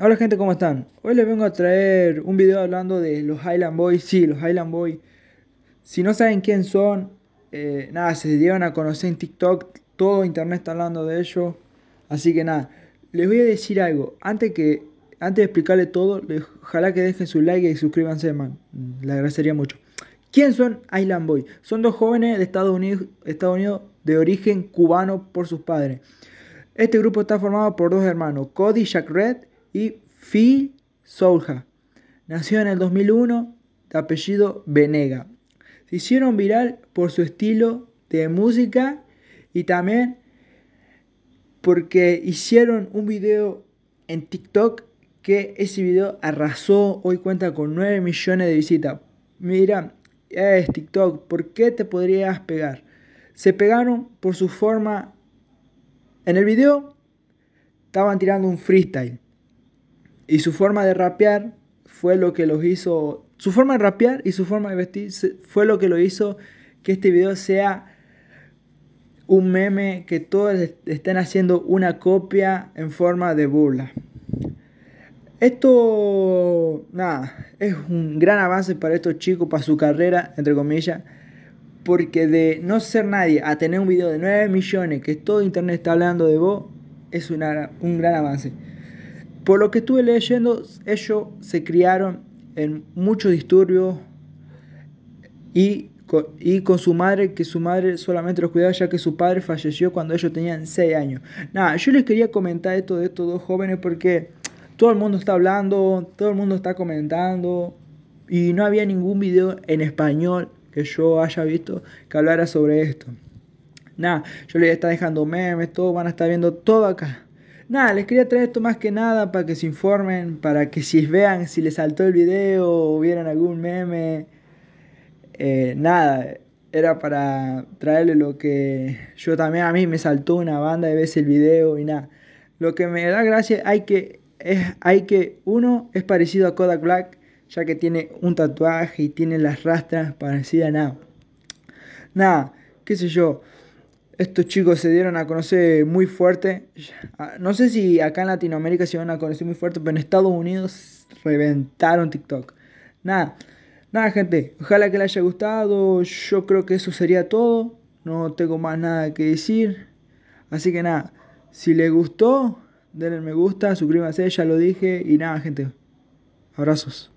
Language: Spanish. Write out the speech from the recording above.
Hola gente, ¿cómo están? Hoy les vengo a traer un video hablando de los Highland Boys. Sí, los Highland Boys. Si no saben quién son, eh, nada, se dieron a conocer en TikTok. Todo internet está hablando de ellos. Así que nada, les voy a decir algo. Antes, que, antes de explicarle todo, ojalá que dejen su like y suscríbanse, man. Le agradecería mucho. ¿Quién son Island Boys? Son dos jóvenes de Estados Unidos, Estados Unidos de origen cubano por sus padres. Este grupo está formado por dos hermanos, Cody Jack Red y Phil Soulja. Nació en el 2001, de apellido Venega. Se hicieron viral por su estilo de música y también porque hicieron un video en TikTok que ese video arrasó, hoy cuenta con 9 millones de visitas. Mira, es TikTok, ¿por qué te podrías pegar? Se pegaron por su forma. En el video estaban tirando un freestyle. Y su forma de rapear fue lo que los hizo. Su forma de rapear y su forma de vestir fue lo que lo hizo que este video sea un meme que todos estén haciendo una copia en forma de burla. Esto, nada, es un gran avance para estos chicos, para su carrera, entre comillas, porque de no ser nadie a tener un video de 9 millones, que todo internet está hablando de vos, es una, un gran avance. Por lo que estuve leyendo, ellos se criaron en muchos disturbios y con, y con su madre, que su madre solamente los cuidaba ya que su padre falleció cuando ellos tenían 6 años. Nada, yo les quería comentar esto de estos dos jóvenes porque todo el mundo está hablando, todo el mundo está comentando y no había ningún video en español que yo haya visto que hablara sobre esto. Nada, yo les está dejando memes, todo van a estar viendo todo acá. Nada, les quería traer esto más que nada para que se informen, para que si vean si les saltó el video o vieran algún meme. Eh, nada, era para traerle lo que yo también a mí me saltó una banda de veces el video y nada. Lo que me da gracia hay que es hay que uno es parecido a Kodak Black ya que tiene un tatuaje y tiene las rastras parecidas a nada. Nada, qué sé yo estos chicos se dieron a conocer muy fuerte. Ah, no sé si acá en Latinoamérica se van a conocer muy fuerte, pero en Estados Unidos reventaron TikTok. Nada, nada gente, ojalá que les haya gustado. Yo creo que eso sería todo. No tengo más nada que decir. Así que nada, si les gustó, denle me gusta, suscríbanse, ya lo dije. Y nada gente, abrazos.